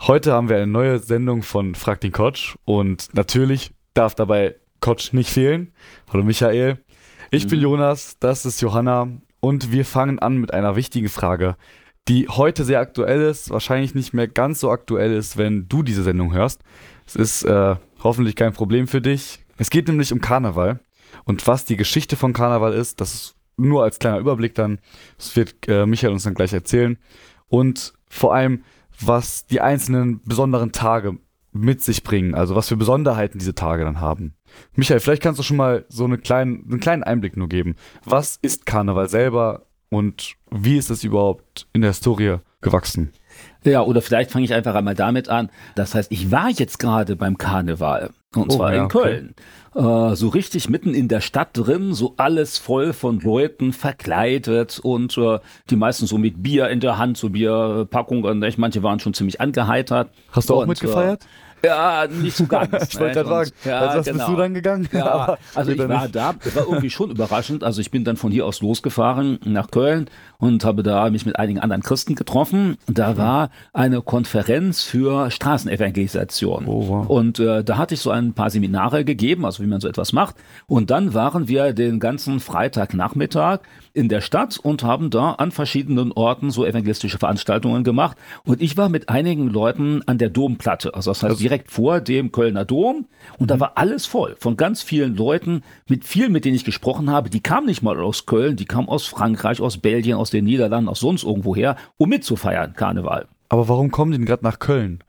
Heute haben wir eine neue Sendung von Frag den Coach und natürlich darf dabei Coach nicht fehlen. Hallo Michael. Ich mhm. bin Jonas, das ist Johanna und wir fangen an mit einer wichtigen Frage, die heute sehr aktuell ist, wahrscheinlich nicht mehr ganz so aktuell ist, wenn du diese Sendung hörst. Es ist äh, hoffentlich kein Problem für dich. Es geht nämlich um Karneval und was die Geschichte von Karneval ist, das ist nur als kleiner Überblick dann. Das wird äh, Michael uns dann gleich erzählen. Und vor allem, was die einzelnen besonderen Tage mit sich bringen, also was für Besonderheiten diese Tage dann haben. Michael, vielleicht kannst du schon mal so eine kleinen, einen kleinen Einblick nur geben. Was ist Karneval selber und wie ist es überhaupt in der Historie gewachsen? Ja, oder vielleicht fange ich einfach einmal damit an. Das heißt, ich war jetzt gerade beim Karneval und oh, zwar ja, in Köln. Okay äh, so richtig mitten in der Stadt drin, so alles voll von Leuten verkleidet und äh, die meisten so mit Bier in der Hand, so Bierpackungen. Manche waren schon ziemlich angeheitert. Hast du auch und, mitgefeiert? Äh, ja, nicht so ganz. ich wollte gerade sagen, ja, also was genau. bist du dann gegangen? Ja, also ich war da, war irgendwie schon überraschend. Also ich bin dann von hier aus losgefahren nach Köln und habe da mich mit einigen anderen Christen getroffen. Da mhm. war eine Konferenz für Straßenevangelisation. Oh, wow. Und äh, da hatte ich so ein paar Seminare gegeben, also wie man so etwas macht. Und dann waren wir den ganzen Freitagnachmittag in der Stadt und haben da an verschiedenen Orten so evangelistische Veranstaltungen gemacht. Und ich war mit einigen Leuten an der Domplatte, also das heißt also direkt vor dem Kölner Dom. Und mhm. da war alles voll von ganz vielen Leuten, mit vielen, mit denen ich gesprochen habe. Die kamen nicht mal aus Köln, die kamen aus Frankreich, aus Belgien, aus den Niederlanden, aus sonst irgendwoher, um mitzufeiern, Karneval. Aber warum kommen die denn gerade nach Köln?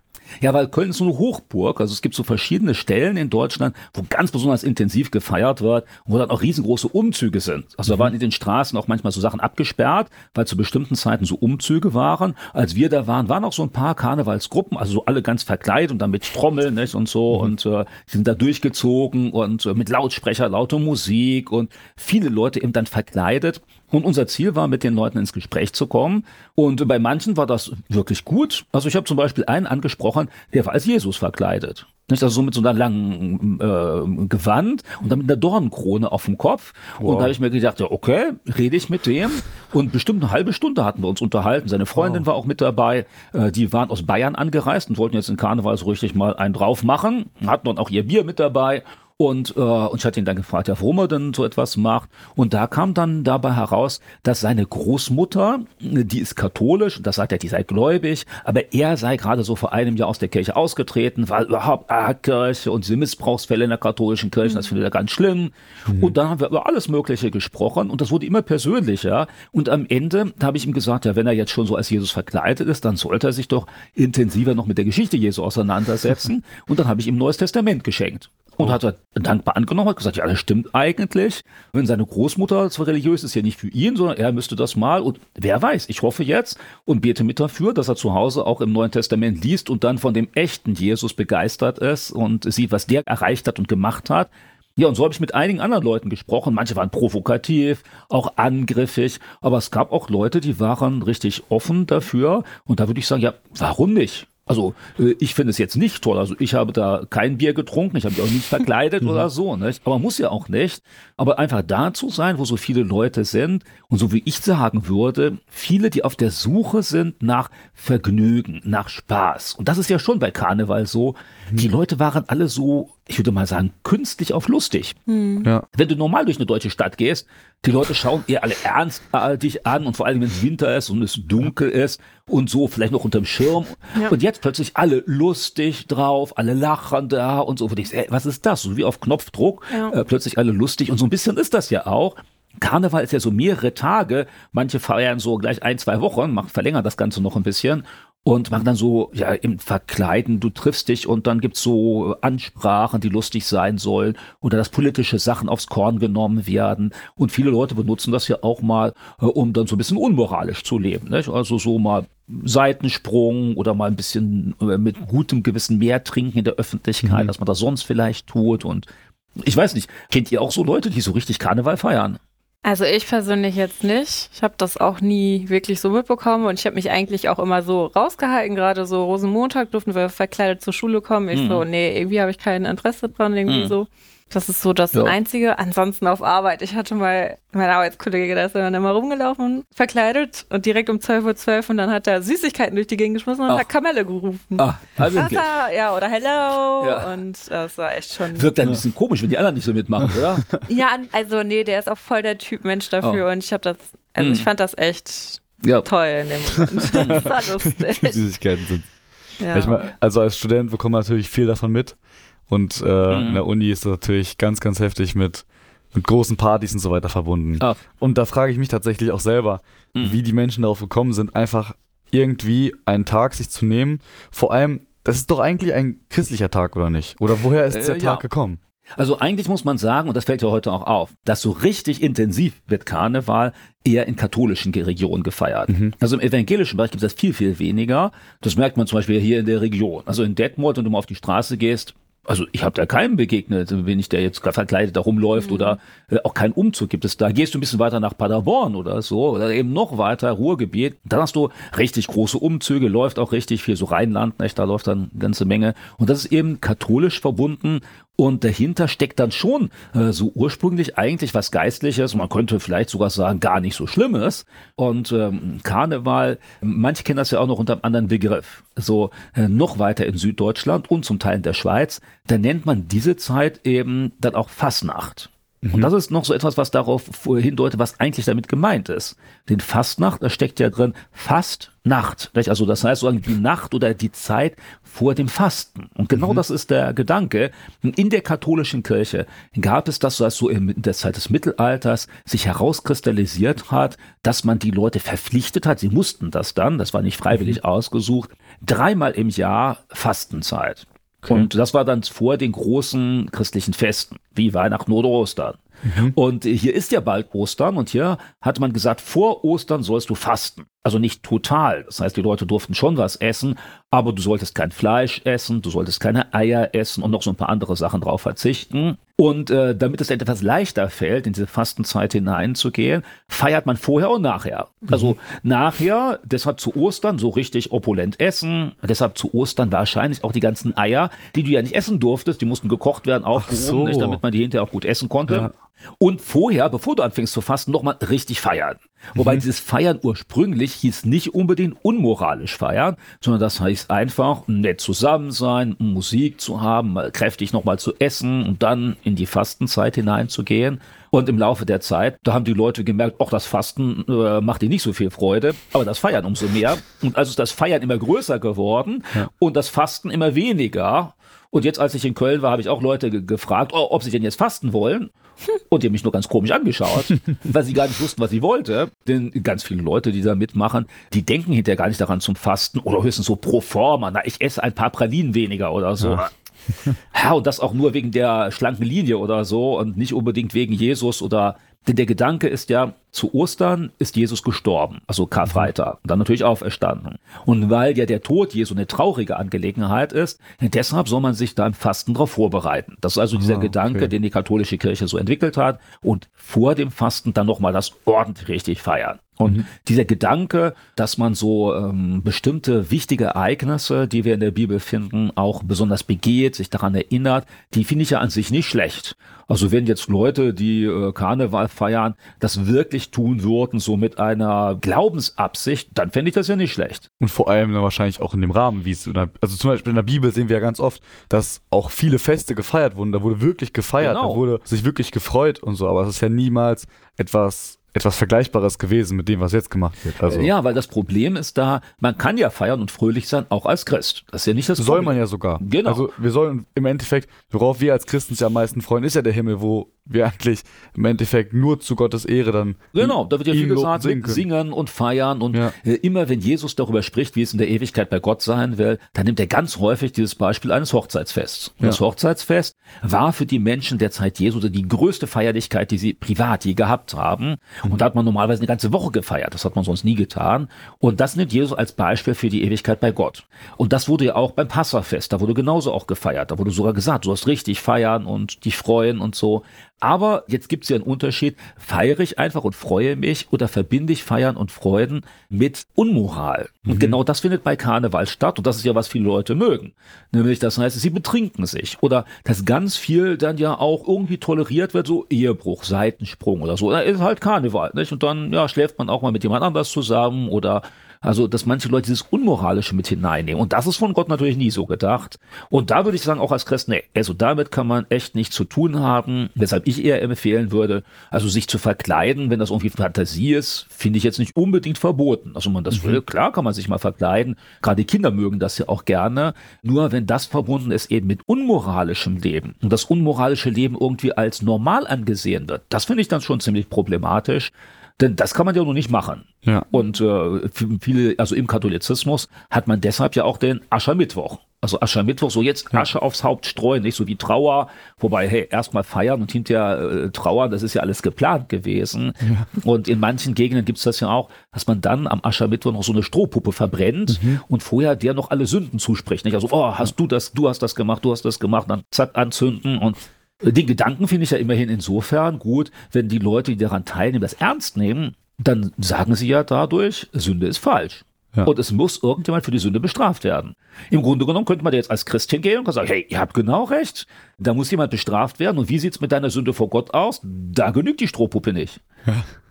Ja, weil Köln ist so eine Hochburg. Also es gibt so verschiedene Stellen in Deutschland, wo ganz besonders intensiv gefeiert wird, wo dann auch riesengroße Umzüge sind. Also mhm. da waren in den Straßen auch manchmal so Sachen abgesperrt, weil zu bestimmten Zeiten so Umzüge waren. Als wir da waren, waren auch so ein paar Karnevalsgruppen, also so alle ganz verkleidet und dann mit Trommeln nicht, und so mhm. und äh, sind da durchgezogen und äh, mit Lautsprecher, lauter Musik und viele Leute eben dann verkleidet. Und unser Ziel war, mit den Leuten ins Gespräch zu kommen. Und bei manchen war das wirklich gut. Also ich habe zum Beispiel einen angesprochen, der war als Jesus verkleidet. Nicht? Also so mit so einer langen äh, Gewand und dann mit einer Dornenkrone auf dem Kopf. Wow. Und da habe ich mir gedacht, ja, okay, rede ich mit dem. Und bestimmt eine halbe Stunde hatten wir uns unterhalten. Seine Freundin wow. war auch mit dabei. Äh, die waren aus Bayern angereist und wollten jetzt in Karneval so richtig mal einen drauf machen. Hatten dann auch ihr Bier mit dabei. Und, äh, und ich hatte ihn dann gefragt, ja, warum er denn so etwas macht. Und da kam dann dabei heraus, dass seine Großmutter, die ist katholisch, und das sagt er, die sei gläubig, aber er sei gerade so vor einem Jahr aus der Kirche ausgetreten, weil überhaupt ah, Kirche und diese Missbrauchsfälle in der katholischen Kirche, das findet er ganz schlimm. Mhm. Und dann haben wir über alles Mögliche gesprochen und das wurde immer persönlicher. Und am Ende habe ich ihm gesagt, ja, wenn er jetzt schon so als Jesus verkleidet ist, dann sollte er sich doch intensiver noch mit der Geschichte Jesu auseinandersetzen. und dann habe ich ihm ein Neues Testament geschenkt. Und hat er dankbar angenommen, hat gesagt, ja, das stimmt eigentlich. Wenn seine Großmutter zwar religiös ist, ja nicht für ihn, sondern er müsste das mal. Und wer weiß, ich hoffe jetzt und bete mit dafür, dass er zu Hause auch im Neuen Testament liest und dann von dem echten Jesus begeistert ist und sieht, was der erreicht hat und gemacht hat. Ja, und so habe ich mit einigen anderen Leuten gesprochen. Manche waren provokativ, auch angriffig, aber es gab auch Leute, die waren richtig offen dafür. Und da würde ich sagen, ja, warum nicht? Also äh, ich finde es jetzt nicht toll. Also ich habe da kein Bier getrunken, ich habe mich auch nicht verkleidet oder mhm. so. Nicht? Aber muss ja auch nicht. Aber einfach da zu sein, wo so viele Leute sind und so wie ich sagen würde, viele, die auf der Suche sind nach Vergnügen, nach Spaß. Und das ist ja schon bei Karneval so. Die mhm. Leute waren alle so, ich würde mal sagen, künstlich auf lustig. Mhm. Ja. Wenn du normal durch eine deutsche Stadt gehst, die Leute schauen eher alle ernst dich an und vor allem, wenn es Winter ist und es dunkel ist und so, vielleicht noch unterm Schirm. Ja. Und jetzt plötzlich alle lustig drauf, alle lachen da und so. Und ich, ey, was ist das? So wie auf Knopfdruck, ja. äh, plötzlich alle lustig. Und so ein bisschen ist das ja auch. Karneval ist ja so mehrere Tage. Manche feiern so gleich ein, zwei Wochen, machen, verlängern das Ganze noch ein bisschen und machen dann so, ja, im Verkleiden, du triffst dich und dann gibt's so Ansprachen, die lustig sein sollen oder dass politische Sachen aufs Korn genommen werden. Und viele Leute benutzen das ja auch mal, äh, um dann so ein bisschen unmoralisch zu leben. Nicht? Also so mal Seitensprung oder mal ein bisschen äh, mit gutem Gewissen mehr trinken in der Öffentlichkeit, Mhm. als man das sonst vielleicht tut. Und ich weiß nicht, kennt ihr auch so Leute, die so richtig Karneval feiern? Also ich persönlich jetzt nicht. Ich habe das auch nie wirklich so mitbekommen und ich habe mich eigentlich auch immer so rausgehalten. Gerade so Rosenmontag durften wir verkleidet zur Schule kommen. Ich Mhm. so, nee, irgendwie habe ich kein Interesse dran, irgendwie Mhm. so. Das ist so das Ja. Einzige. Ansonsten auf Arbeit. Ich hatte mal, mein Arbeitskollege, der ist dann immer rumgelaufen, verkleidet und direkt um 12.12 Uhr und dann hat er Süßigkeiten durch die Gegend geschmissen und Ach. hat Kamelle gerufen. Ah, also okay. Ja, oder Hello. Ja. Und das war echt schon. Wirkt ein bisschen komisch, wenn die anderen nicht so mitmachen, oder? Ja, also nee, der ist auch voll der Typ Mensch dafür und ich habe das, also Mhm. ich fand das echt ja. toll in dem Moment. Das war lustig. Süßigkeiten sind. Ja. Ich mein, also als Student bekommt man natürlich viel davon mit. Und äh, Mhm. in der Uni ist das natürlich ganz, ganz heftig mit, mit großen Partys und so weiter verbunden. Ah. Und da frage ich mich tatsächlich auch selber, Mhm. wie die Menschen darauf gekommen sind, einfach irgendwie einen Tag sich zu nehmen. Vor allem, das ist doch eigentlich ein christlicher Tag, oder nicht? Oder woher ist Äh, der ja. Tag gekommen? Also eigentlich muss man sagen, und das fällt ja heute auch auf, dass so richtig intensiv wird Karneval eher in katholischen Regionen gefeiert. Mhm. Also im evangelischen Bereich gibt es das viel, viel weniger. Das merkt man zum Beispiel hier in der Region. Also in Detmold, wenn du mal auf die Straße gehst, also ich habe da keinem begegnet, wenn ich der jetzt verkleidet da rumläuft oder äh, auch keinen Umzug gibt es da. Gehst du ein bisschen weiter nach Paderborn oder so oder eben noch weiter, Ruhrgebiet, dann hast du richtig große Umzüge, läuft auch richtig viel, so Rheinland, nicht? da läuft dann eine ganze Menge. Und das ist eben katholisch verbunden und dahinter steckt dann schon äh, so ursprünglich eigentlich was Geistliches, man könnte vielleicht sogar sagen, gar nicht so Schlimmes. Und ähm, Karneval, manche kennen das ja auch noch unter einem anderen Begriff. So äh, noch weiter in Süddeutschland und zum Teil in der Schweiz, da nennt man diese Zeit eben dann auch Fastnacht. Und das ist noch so etwas, was darauf hindeutet, was eigentlich damit gemeint ist. Den Fastnacht, da steckt ja drin Fastnacht. nicht? Also das heißt sozusagen die Nacht oder die Zeit vor dem Fasten. Und genau das ist der Gedanke. In der katholischen Kirche gab es das, was so in der Zeit des Mittelalters sich herauskristallisiert hat, dass man die Leute verpflichtet hat, sie mussten das dann, das war nicht freiwillig ausgesucht, dreimal im Jahr Fastenzeit. Und das war dann vor den großen christlichen Festen, wie Weihnachten oder Ostern. Und äh, hier ist ja bald Ostern und hier hat man gesagt, vor Ostern sollst du fasten. Also nicht total. Das heißt, die Leute durften schon was essen, aber du solltest kein Fleisch essen, du solltest keine Eier essen und noch so ein paar andere Sachen drauf verzichten. Und äh, damit es etwas leichter fällt, in diese Fastenzeit hineinzugehen, feiert man vorher und nachher. Also nachher, deshalb zu Ostern so richtig opulent essen, deshalb zu Ostern wahrscheinlich auch die ganzen Eier, die du ja nicht essen durftest, die mussten gekocht werden, aufgehoben, so. nicht, damit man die hinterher auch gut essen konnte. Ja. Und vorher, bevor du anfängst zu fasten, nochmal richtig feiern. Wobei dieses Feiern ursprünglich hieß nicht unbedingt unmoralisch feiern, sondern das heißt einfach nett zusammen sein, Musik zu haben, mal kräftig nochmal zu essen und dann in die Fastenzeit hineinzugehen. Und im Laufe der Zeit, da haben die Leute gemerkt, auch das Fasten äh, macht ihnen nicht so viel Freude, aber das Feiern umso mehr. Und also ist das Feiern immer größer geworden und das Fasten immer weniger. Und jetzt, als ich in Köln war, habe ich auch Leute ge gefragt, oh, ob sie denn jetzt fasten wollen. Und die haben mich nur ganz komisch angeschaut, weil sie gar nicht wussten, was sie wollte. Denn ganz viele Leute, die da mitmachen, die denken hinterher gar nicht daran zum Fasten oder höchstens so pro forma. Na, ich esse ein paar Pralinen weniger oder so. Ja. und das auch nur wegen der schlanken Linie oder so und nicht unbedingt wegen Jesus oder denn der Gedanke ist ja, zu Ostern ist Jesus gestorben, also Karfreitag, und dann natürlich auferstanden. Und weil ja der Tod Jesu eine traurige Angelegenheit ist, deshalb soll man sich da im Fasten darauf vorbereiten. Das ist also dieser Ah, Gedanke, okay. den die katholische Kirche so entwickelt hat und vor dem Fasten dann nochmal das ordentlich richtig feiern. Und dieser Gedanke, dass man so ähm, bestimmte wichtige Ereignisse, die wir in der Bibel finden, auch besonders begeht, sich daran erinnert, die finde ich ja an sich nicht schlecht. Also wenn jetzt Leute, die äh, Karneval feiern, das wirklich tun würden, so mit einer Glaubensabsicht, dann fände ich das ja nicht schlecht. Und vor allem dann wahrscheinlich auch in dem Rahmen, wie es, also zum Beispiel in der Bibel sehen wir ja ganz oft, dass auch viele Feste gefeiert wurden. Da wurde wirklich gefeiert, Genau. da wurde sich wirklich gefreut und so. Aber es ist ja niemals etwas, etwas Vergleichbares gewesen mit dem, was jetzt gemacht wird. Also Ja, weil das Problem ist da, man kann ja feiern und fröhlich sein, auch als Christ. Das ist ja nicht das soll Problem. man ja sogar. Genau. Also wir sollen im Endeffekt, worauf wir als Christen uns ja am meisten freuen, ist ja der Himmel, wo wir eigentlich im Endeffekt nur zu Gottes Ehre dann Genau, da wird ja viel gesagt, singen singen, und feiern. Und Ja. äh, immer wenn Jesus darüber spricht, wie es in der Ewigkeit bei Gott sein will, dann nimmt er ganz häufig dieses Beispiel eines Hochzeitsfests. Und Ja. Das Hochzeitsfest, war für die Menschen der Zeit Jesu die größte Feierlichkeit, die sie privat je gehabt haben. Und da hat man normalerweise eine ganze Woche gefeiert. Das hat man sonst nie getan. Und das nimmt Jesus als Beispiel für die Ewigkeit bei Gott. Und das wurde ja auch beim Passafest, da wurde genauso auch gefeiert. Da wurde sogar gesagt, du hast richtig feiern und dich freuen und so. Aber jetzt gibt es ja einen Unterschied. Feiere ich einfach und freue mich oder verbinde ich Feiern und Freuden mit Unmoral? Und Mhm. genau das findet bei Karneval statt. Und das ist ja, was viele Leute mögen. Nämlich, das heißt, sie betrinken sich. Oder dass ganz viel dann ja auch irgendwie toleriert wird, so Ehebruch, Seitensprung oder so. Da ist halt Karneval, nicht? Und dann, ja, schläft man auch mal mit jemand anders zusammen oder also, dass manche Leute dieses Unmoralische mit hineinnehmen. Und das ist von Gott natürlich nie so gedacht. Und da würde ich sagen, auch als Christ, nee, also damit kann man echt nichts zu tun haben. Weshalb ich eher empfehlen würde, also sich zu verkleiden, wenn das irgendwie Fantasie ist, finde ich jetzt nicht unbedingt verboten. Also, man das will, klar kann man sich mal verkleiden. Gerade die Kinder mögen das ja auch gerne. Nur wenn das verbunden ist eben mit unmoralischem Leben und das unmoralische Leben irgendwie als normal angesehen wird, das finde ich dann schon ziemlich problematisch. Denn das kann man ja nur nicht machen. Ja. Und äh, viele, also im Katholizismus hat man deshalb ja auch den Aschermittwoch. Also Aschermittwoch, so jetzt Asche aufs Haupt streuen, nicht so wie Trauer, wobei, hey, erstmal feiern und hinterher äh, trauern, das ist ja alles geplant gewesen. Und in manchen Gegenden gibt's das ja auch, dass man dann am Aschermittwoch noch so eine Strohpuppe verbrennt und vorher der noch alle Sünden zuspricht. Nicht? Also, oh, hast du das, du hast das gemacht, du hast das gemacht, dann zack, anzünden und den Gedanken finde ich ja immerhin insofern gut, wenn die Leute, die daran teilnehmen, das ernst nehmen, dann sagen sie ja dadurch, Sünde ist falsch. Ja. Und es muss irgendjemand für die Sünde bestraft werden. Im Grunde genommen könnte man jetzt als Christ hingehen und sagen, hey, ihr habt genau recht. Da muss jemand bestraft werden. Und wie sieht's mit deiner Sünde vor Gott aus? Da genügt die Strohpuppe nicht.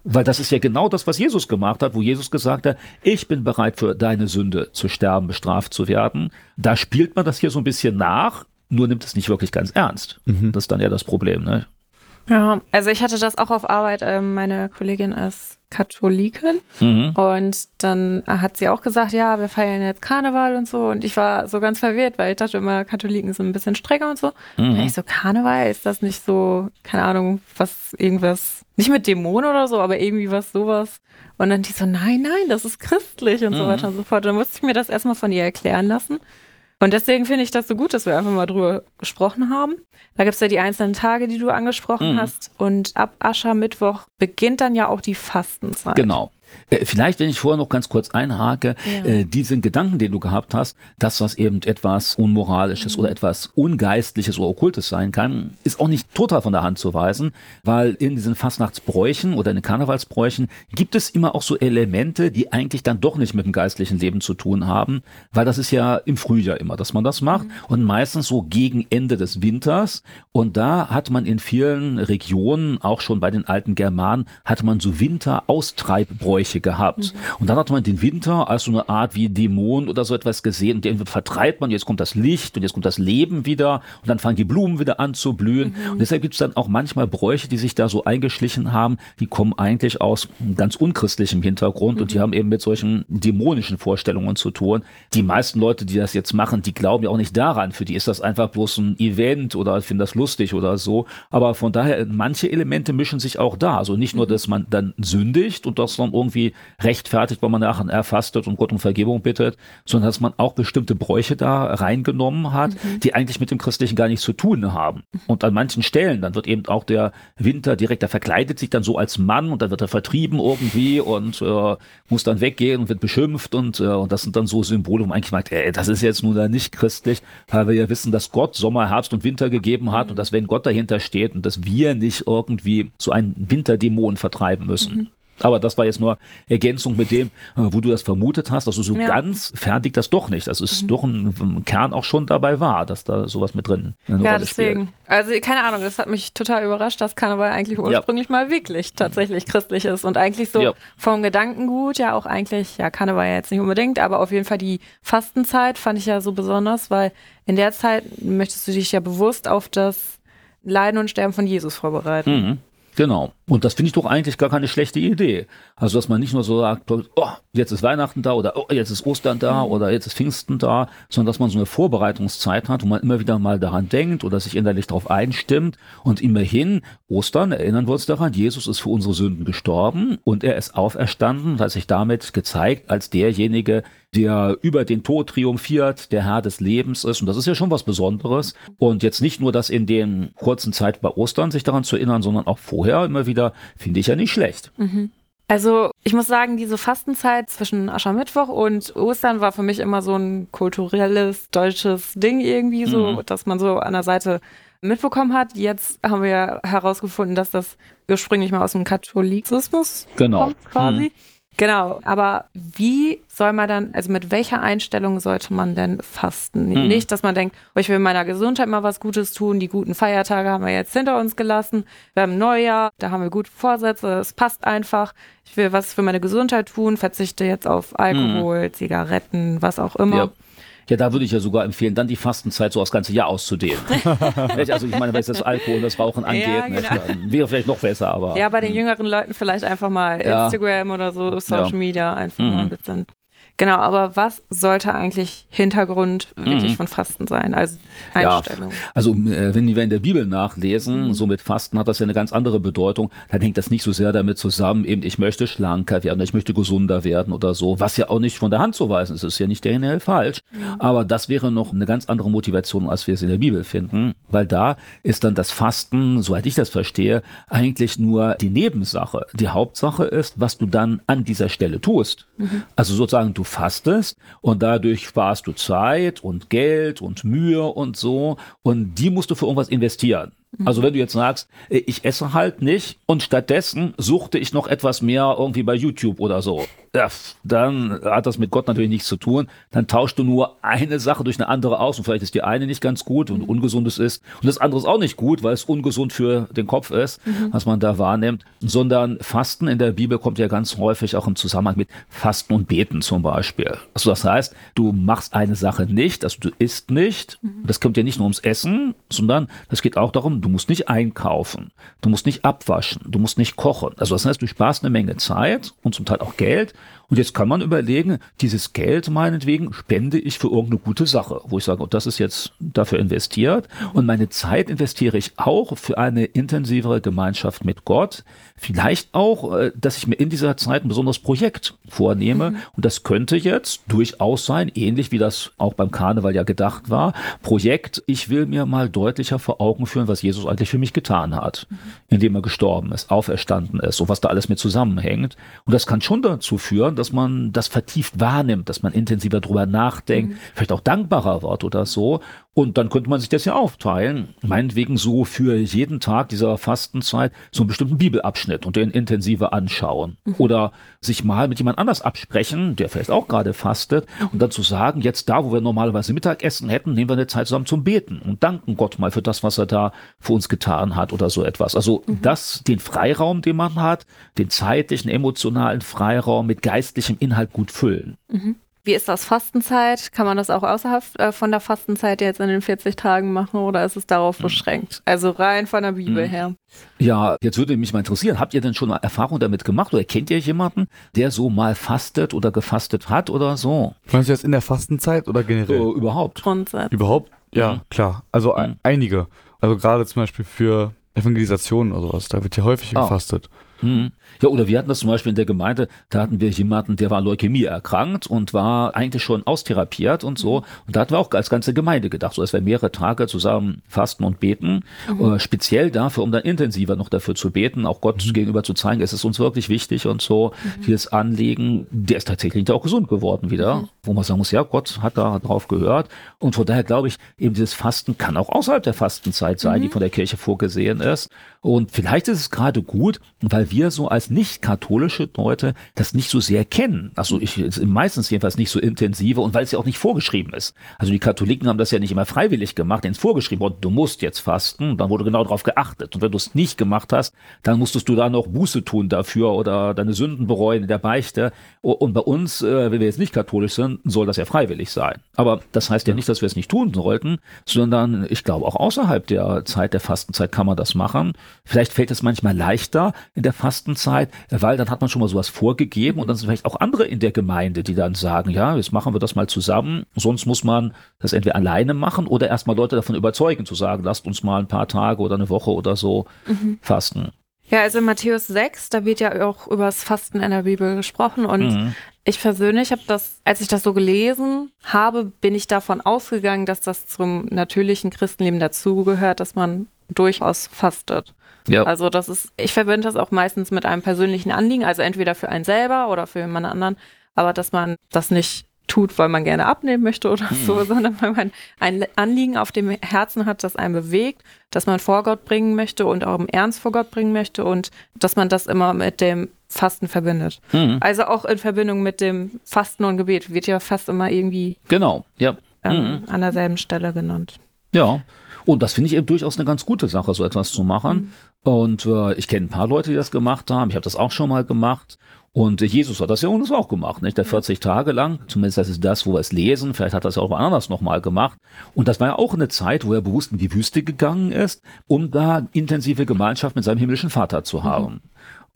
Weil das ist ja genau das, was Jesus gemacht hat, wo Jesus gesagt hat, ich bin bereit für deine Sünde zu sterben, bestraft zu werden. Da spielt man das hier so ein bisschen nach, nur nimmt es nicht wirklich ganz ernst. Das ist dann ja das Problem. Ne? Ja, also ich hatte das auch auf Arbeit. Ähm, meine Kollegin ist Katholikin Mhm. und dann hat sie auch gesagt, ja, wir feiern jetzt Karneval und so. Und ich war so ganz verwirrt, weil ich dachte immer, Katholiken sind ein bisschen strenger und so. Mhm. Und ich so, Karneval, ist das nicht so, keine Ahnung, was, irgendwas, nicht mit Dämonen oder so, aber irgendwie was sowas. Und dann die so, nein, nein, das ist christlich und so Mhm. weiter und so fort. Dann musste ich mir das erstmal von ihr erklären lassen. Und deswegen finde ich das so gut, dass wir einfach mal drüber gesprochen haben. Da gibt's ja die einzelnen Tage, die du angesprochen Mhm. hast. Und ab Aschermittwoch beginnt dann ja auch die Fastenzeit. Genau. Äh, Vielleicht, wenn ich vorher noch ganz kurz einhake, Ja. äh, diesen Gedanken, den du gehabt hast, dass das eben etwas Unmoralisches oder etwas Ungeistliches oder Okkultes sein kann, ist auch nicht total von der Hand zu weisen, weil in diesen Fastnachtsbräuchen oder in den Karnevalsbräuchen gibt es immer auch so Elemente, die eigentlich dann doch nicht mit dem geistlichen Leben zu tun haben, weil das ist ja im Frühjahr immer, dass man das macht und meistens so gegen Ende des Winters. Und da hat man in vielen Regionen, auch schon bei den alten Germanen, hat man so Winteraustreibbräuche gehabt. Und dann hat man den Winter als so eine Art wie Dämon oder so etwas gesehen und den vertreibt man, jetzt kommt das Licht und jetzt kommt das Leben wieder und dann fangen die Blumen wieder an zu blühen. Und deshalb gibt es dann auch manchmal Bräuche, die sich da so eingeschlichen haben, die kommen eigentlich aus ganz unchristlichem Hintergrund und die haben eben mit solchen dämonischen Vorstellungen zu tun. Die meisten Leute, die das jetzt machen, die glauben ja auch nicht daran. Für die ist das einfach bloß ein Event oder finden das lustig oder so. Aber von daher, manche Elemente mischen sich auch da. Also nicht nur, dass man dann sündigt und das dann irgendwie rechtfertigt, weil man nachher erfastet und Gott um Vergebung bittet, sondern dass man auch bestimmte Bräuche da reingenommen hat, die eigentlich mit dem Christlichen gar nichts zu tun haben. Und an manchen Stellen, dann wird eben auch der Winter direkt, der verkleidet sich dann so als Mann und dann wird er vertrieben irgendwie und äh, muss dann weggehen und wird beschimpft und, äh, und das sind dann so Symbole, wo man eigentlich meint, ey, das ist jetzt nun da nicht christlich, weil wir ja wissen, dass Gott Sommer, Herbst und Winter gegeben hat und dass wenn Gott dahinter steht und dass wir nicht irgendwie so einen Winterdämon vertreiben müssen. Aber das war jetzt nur Ergänzung mit dem, äh, wo du das vermutet hast. Also so Ja. ganz fertig das doch nicht. Das ist doch ein, Kern auch schon dabei war, dass da sowas mit drin eine Ja, Rolle deswegen. spielt. Also keine Ahnung, das hat mich total überrascht, dass Karneval eigentlich ursprünglich mal wirklich tatsächlich christlich ist und eigentlich so Ja. vom Gedankengut ja auch eigentlich, ja Karneval jetzt nicht unbedingt, aber auf jeden Fall die Fastenzeit fand ich ja so besonders, weil in der Zeit möchtest du dich ja bewusst auf das Leiden und Sterben von Jesus vorbereiten. Mhm. Genau. Und das finde ich doch eigentlich gar keine schlechte Idee. Also, dass man nicht nur so sagt, oh, jetzt ist Weihnachten da oder oh, jetzt ist Ostern da oder jetzt ist Pfingsten da, sondern dass man so eine Vorbereitungszeit hat, wo man immer wieder mal daran denkt oder sich innerlich darauf einstimmt. Und immerhin, Ostern, erinnern wir uns daran, Jesus ist für unsere Sünden gestorben und er ist auferstanden und hat sich damit gezeigt als derjenige, der über den Tod triumphiert, der Herr des Lebens ist. Und das ist ja schon was Besonderes. Und jetzt nicht nur das in den kurzen Zeit bei Ostern sich daran zu erinnern, sondern auch vorher immer wieder, finde ich ja nicht schlecht. Mhm. Also ich muss sagen, diese Fastenzeit zwischen Aschermittwoch und Ostern war für mich immer so ein kulturelles deutsches Ding irgendwie so, mhm. dass man so an der Seite mitbekommen hat. Jetzt haben wir herausgefunden, dass das ursprünglich mal aus dem Katholizismus genau. kommt quasi. Mhm. Genau, aber wie soll man dann, also mit welcher Einstellung sollte man denn fasten? Hm. Nicht, dass man denkt, oh, ich will meiner Gesundheit mal was Gutes tun, die guten Feiertage haben wir jetzt hinter uns gelassen, wir haben Neujahr, da haben wir gute Vorsätze, es passt einfach, ich will was für meine Gesundheit tun, verzichte jetzt auf Alkohol, hm. Zigaretten, was auch immer. Ja. Ja, da würde ich ja sogar empfehlen, dann die Fastenzeit so aufs ganze Jahr auszudehnen. also ich meine, was das Alkohol und das Rauchen angeht, ja, genau. nicht, wäre vielleicht noch besser, aber. Ja, bei den hm. jüngeren Leuten vielleicht einfach mal ja. Instagram oder so, Social. Media einfach mhm. mal ein bisschen Genau, aber was sollte eigentlich Hintergrund wirklich mhm. von Fasten sein? Also Einstellung. Ja, also äh, wenn wir in der Bibel nachlesen, mhm. so mit Fasten hat das ja eine ganz andere Bedeutung. Dann hängt das nicht so sehr damit zusammen, eben ich möchte schlanker werden, ich möchte gesunder werden oder so, was ja auch nicht von der Hand zu weisen ist. Ist ja nicht generell falsch. Mhm. Aber das wäre noch eine ganz andere Motivation, als wir es in der Bibel finden, weil da ist dann das Fasten, soweit ich das verstehe, eigentlich nur die Nebensache. Die Hauptsache ist, was du dann an dieser Stelle tust. Mhm. Also sozusagen, du fastest und dadurch sparst du Zeit und Geld und Mühe und so und die musst du für irgendwas investieren. Also wenn du jetzt sagst, ich esse halt nicht und stattdessen suchte ich noch etwas mehr irgendwie bei YouTube oder so, ja, dann hat das mit Gott natürlich nichts zu tun. Dann tauschst du nur eine Sache durch eine andere aus und vielleicht ist die eine nicht ganz gut und ungesundes ist und das andere ist auch nicht gut, weil es ungesund für den Kopf ist, mhm. was man da wahrnimmt, sondern Fasten in der Bibel kommt ja ganz häufig auch im Zusammenhang mit Fasten und Beten zum Beispiel. Also das heißt, du machst eine Sache nicht, also du isst nicht, mhm. das kommt ja nicht nur ums Essen, sondern das geht auch darum, du musst nicht einkaufen, du musst nicht abwaschen, du musst nicht kochen. Also das heißt, du sparst eine Menge Zeit und zum Teil auch Geld und jetzt kann man überlegen, dieses Geld meinetwegen spende ich für irgendeine gute Sache, wo ich sage, oh, das ist jetzt dafür investiert. Und meine Zeit investiere ich auch für eine intensivere Gemeinschaft mit Gott. Vielleicht auch, äh, dass ich mir in dieser Zeit ein besonderes Projekt vornehme. Mhm. Und das könnte jetzt durchaus sein, ähnlich wie das auch beim Karneval ja gedacht war. Projekt, ich will mir mal deutlicher vor Augen führen, was Jesus eigentlich für mich getan hat, mhm. indem er gestorben ist, auferstanden ist und was da alles mit zusammenhängt. Und das kann schon dazu führen, dass man das vertieft wahrnimmt, dass man intensiver drüber nachdenkt, mhm. vielleicht auch dankbarer wird oder so. Und dann könnte man sich das ja aufteilen. Meinetwegen so für jeden Tag dieser Fastenzeit so einen bestimmten Bibelabschnitt und den intensiver anschauen. Mhm. Oder sich mal mit jemand anders absprechen, der vielleicht auch gerade fastet, und dann zu sagen, jetzt da, wo wir normalerweise Mittagessen hätten, nehmen wir eine Zeit zusammen zum Beten und danken Gott mal für das, was er da für uns getan hat oder so etwas. Also mhm. das, den Freiraum, den man hat, den zeitlichen, emotionalen Freiraum mit geistlichem Inhalt gut füllen. Mhm. Wie ist das Fastenzeit? Kann man das auch außerhalb äh, von der Fastenzeit jetzt in den 40 Tagen machen oder ist es darauf hm. beschränkt? Also rein von der Bibel mhm. her. Ja, jetzt würde mich mal interessieren, habt ihr denn schon mal Erfahrung damit gemacht oder kennt ihr jemanden, der so mal fastet oder gefastet hat oder so? Meinst du jetzt in der Fastenzeit oder generell? So, überhaupt. Grundsatz. Überhaupt? Ja, mhm. klar. Also mhm. einige. Also gerade zum Beispiel für Evangelisation oder sowas, da wird ja häufig ah. gefastet. Mhm. Ja, oder wir hatten das zum Beispiel in der Gemeinde, da hatten wir jemanden, der war Leukämie erkrankt und war eigentlich schon austherapiert und so. Und da hatten wir auch als ganze Gemeinde gedacht, so dass wir mehrere Tage zusammen fasten und beten, mhm. äh, speziell dafür, um dann intensiver noch dafür zu beten, auch Gott mhm. gegenüber zu zeigen, es ist uns wirklich wichtig und so. Mhm. Dieses Anliegen, der ist tatsächlich auch gesund geworden wieder, mhm. wo man sagen muss, ja, Gott hat da drauf gehört. Und von daher glaube ich, eben dieses Fasten kann auch außerhalb der Fastenzeit sein, die mhm. von der Kirche vorgesehen ist. Und vielleicht ist es gerade gut, weil wir so als nicht katholische Leute das nicht so sehr kennen. Also ich meistens jedenfalls nicht so intensive und weil es ja auch nicht vorgeschrieben ist. Also die Katholiken haben das ja nicht immer freiwillig gemacht, ins vorgeschrieben worden, du musst jetzt fasten, dann wurde genau darauf geachtet. Und wenn du es nicht gemacht hast, dann musstest du da noch Buße tun dafür oder deine Sünden bereuen in der Beichte. Und bei uns, äh, wenn wir jetzt nicht katholisch sind, soll das ja freiwillig sein. Aber das heißt ja nicht, dass wir es nicht tun sollten, sondern ich glaube auch außerhalb der Zeit der Fastenzeit kann man das machen. Vielleicht fällt es manchmal leichter in der Fastenzeit, weil dann hat man schon mal sowas vorgegeben und dann sind vielleicht auch andere in der Gemeinde, die dann sagen, ja, jetzt machen wir das mal zusammen. Sonst muss man das entweder alleine machen oder erstmal Leute davon überzeugen, zu sagen, lasst uns mal ein paar Tage oder eine Woche oder so mhm. fasten. Ja, also in Matthäus 6, da wird ja auch über das Fasten in der Bibel gesprochen und mhm. Ich persönlich habe das, als ich das so gelesen habe, bin ich davon ausgegangen, dass das zum natürlichen Christenleben dazugehört, dass man durchaus fastet. Ja. Also das ist, ich verbinde das auch meistens mit einem persönlichen Anliegen, also entweder für einen selber oder für jemand anderen, aber dass man das nicht tut, weil man gerne abnehmen möchte oder so, sondern weil man ein Anliegen auf dem Herzen hat, das einen bewegt, das man vor Gott bringen möchte und auch im Ernst vor Gott bringen möchte und dass man das immer mit dem Fasten verbindet. Mhm. Also auch in Verbindung mit dem Fasten und Gebet wird ja fast immer irgendwie Genau, ja. ähm, an derselben Stelle genannt. Ja. Und das finde ich eben durchaus eine ganz gute Sache, so etwas zu machen. Und äh, ich kenne ein paar Leute, die das gemacht haben. Ich habe das auch schon mal gemacht. Und äh, Jesus hat das ja uns auch gemacht, nicht? Der 40 Tage lang, zumindest das ist das, wo wir es lesen. Vielleicht hat er es ja auch anders nochmal gemacht. Und das war ja auch eine Zeit, wo er bewusst in die Wüste gegangen ist, um da intensive Gemeinschaft mit seinem himmlischen Vater zu haben.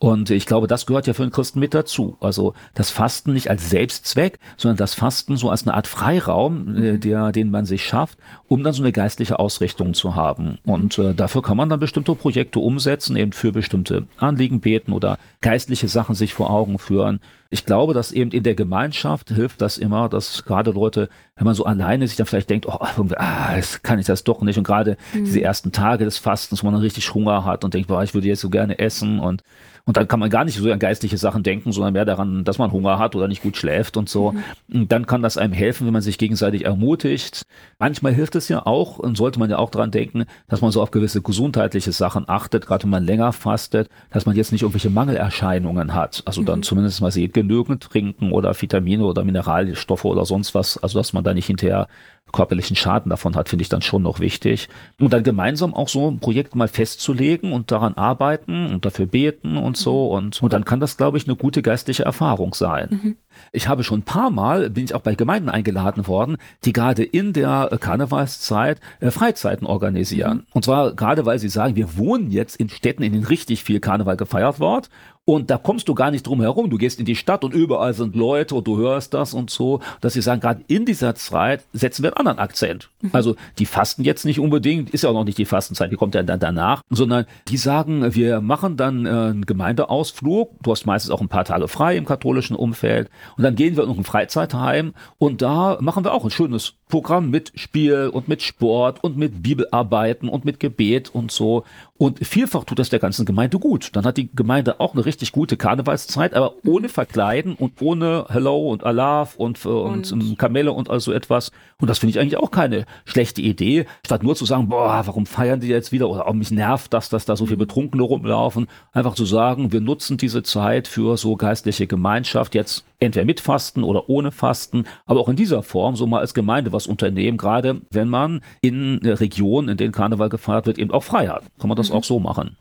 Und ich glaube, das gehört ja für einen Christen mit dazu. Also das Fasten nicht als Selbstzweck, sondern das Fasten so als eine Art Freiraum, äh, der, den man sich schafft, um dann so eine geistliche Ausrichtung zu haben. Und äh, dafür kann man dann bestimmte Projekte umsetzen, eben für bestimmte Anliegen beten oder geistliche Sachen sich vor Augen führen. Ich glaube, dass eben in der Gemeinschaft hilft das immer, dass gerade Leute, wenn man so alleine sich dann vielleicht denkt, oh, irgendwie, ah, jetzt kann ich das doch nicht. Und gerade diese ersten Tage des Fastens, wo man dann richtig Hunger hat und denkt, boah, ich würde jetzt so gerne essen und und dann kann man gar nicht so an geistliche Sachen denken, sondern mehr daran, dass man Hunger hat oder nicht gut schläft und so. Und dann kann das einem helfen, wenn man sich gegenseitig ermutigt. Manchmal hilft es ja auch und sollte man ja auch daran denken, dass man so auf gewisse gesundheitliche Sachen achtet, gerade wenn man länger fastet, dass man jetzt nicht irgendwelche Mangelerscheinungen hat. Also dann zumindest mal sieht, genügend trinken oder Vitamine oder Mineralstoffe oder sonst was. Also dass man da nicht hinterher körperlichen Schaden davon hat, finde ich dann schon noch wichtig. Und dann gemeinsam auch so ein Projekt mal festzulegen und daran arbeiten und dafür beten und so. Und, und dann kann das, glaube ich, eine gute geistliche Erfahrung sein. Ich habe schon ein paar Mal, bin ich auch bei Gemeinden eingeladen worden, die gerade in der Karnevalszeit äh, Freizeiten organisieren. Und zwar gerade, weil sie sagen, wir wohnen jetzt in Städten, in denen richtig viel Karneval gefeiert wird. Und da kommst du gar nicht drum herum. Du gehst in die Stadt und überall sind Leute und du hörst das und so, dass sie sagen, gerade in dieser Zeit setzen wir einen anderen Akzent. Also die fasten jetzt nicht unbedingt, ist ja auch noch nicht die Fastenzeit, die kommt ja dann danach, sondern die sagen, wir machen dann äh, einen Gemeindeausflug. Du hast meistens auch ein paar Tage frei im katholischen Umfeld. Und dann gehen wir in ein Freizeitheim und da machen wir auch ein schönes Programm mit Spiel und mit Sport und mit Bibelarbeiten und mit Gebet und so. Und vielfach tut das der ganzen Gemeinde gut. Dann hat die Gemeinde auch eine richtig gute Karnevalszeit, aber ohne Verkleiden und ohne Hello und Alaf und, äh, und, Und- ähm, Kamelle und all so etwas. Und das finde ich eigentlich auch keine schlechte Idee, statt nur zu sagen, boah, warum feiern die jetzt wieder? Oder auch mich nervt das, dass da so viele Betrunkene rumlaufen. Einfach zu sagen, wir nutzen diese Zeit für so geistliche Gemeinschaft, jetzt entweder mit Fasten oder ohne Fasten, aber auch in dieser Form so mal als Gemeinde was unternehmen, gerade wenn man in Regionen, in denen Karneval gefeiert wird, eben auch frei hat. Kann man das auch so machen.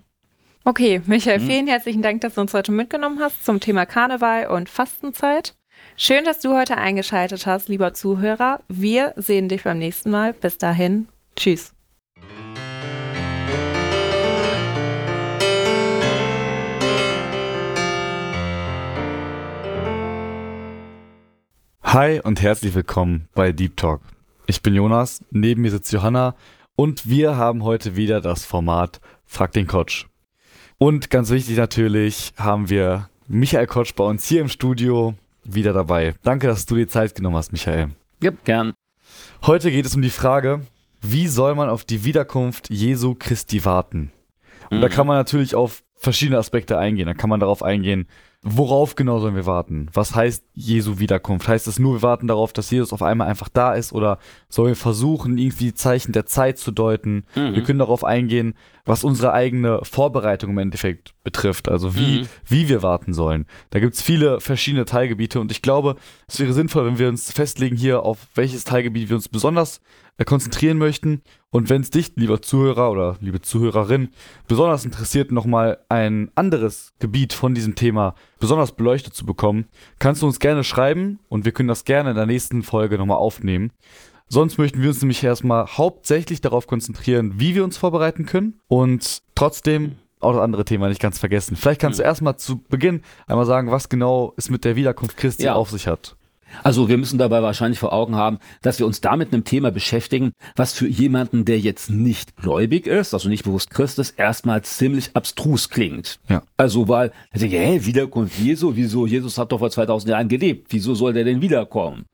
Okay, Michael, vielen herzlichen Dank, dass du uns heute mitgenommen hast zum Thema Karneval und Fastenzeit. Schön, dass du heute eingeschaltet hast, lieber Zuhörer. Wir sehen dich beim nächsten Mal. Bis dahin, tschüss. Hi und herzlich willkommen bei Deep Talk. Ich bin Jonas, neben mir sitzt Johanna und wir haben heute wieder das Format Frag den Coach. Und ganz wichtig natürlich haben wir Michael Kotsch bei uns hier im Studio wieder dabei. Danke, dass du dir Zeit genommen hast, Michael. Ja, gern. Heute geht es um die Frage, wie soll man auf die Wiederkunft Jesu Christi warten? Und da kann man natürlich auf verschiedene Aspekte eingehen. Da kann man darauf eingehen, worauf genau sollen wir warten? Was heißt Jesu Wiederkunft? Heißt es nur, wir warten darauf, dass Jesus auf einmal einfach da ist? Oder sollen wir versuchen, irgendwie die Zeichen der Zeit zu deuten? Wir können darauf eingehen, was unsere eigene Vorbereitung im Endeffekt betrifft. Also wie, wie wir warten sollen. Da gibt es viele verschiedene Teilgebiete und ich glaube, es wäre sinnvoll, wenn wir uns festlegen hier, auf welches Teilgebiet wir uns besonders äh, konzentrieren möchten. Und wenn es dich, lieber Zuhörer oder liebe Zuhörerin, besonders interessiert, nochmal ein anderes Gebiet von diesem Thema besonders beleuchtet zu bekommen, kannst du uns gerne schreiben und wir können das gerne in der nächsten Folge nochmal aufnehmen. Sonst möchten wir uns nämlich erstmal hauptsächlich darauf konzentrieren, wie wir uns vorbereiten können und trotzdem auch das andere Thema nicht ganz vergessen. Vielleicht kannst du erstmal zu Beginn einmal sagen, was genau es mit der Wiederkunft Christi Ja. auf sich hat. Also wir müssen dabei wahrscheinlich vor Augen haben, dass wir uns da mit einem Thema beschäftigen, was für jemanden, der jetzt nicht gläubig ist, also nicht bewusst Christ ist, erstmal ziemlich abstrus klingt. Ja. Also weil, also, hä, Wiederkunft Jesu, wieso, Jesus hat doch vor 2000 Jahren gelebt, wieso soll der denn wiederkommen?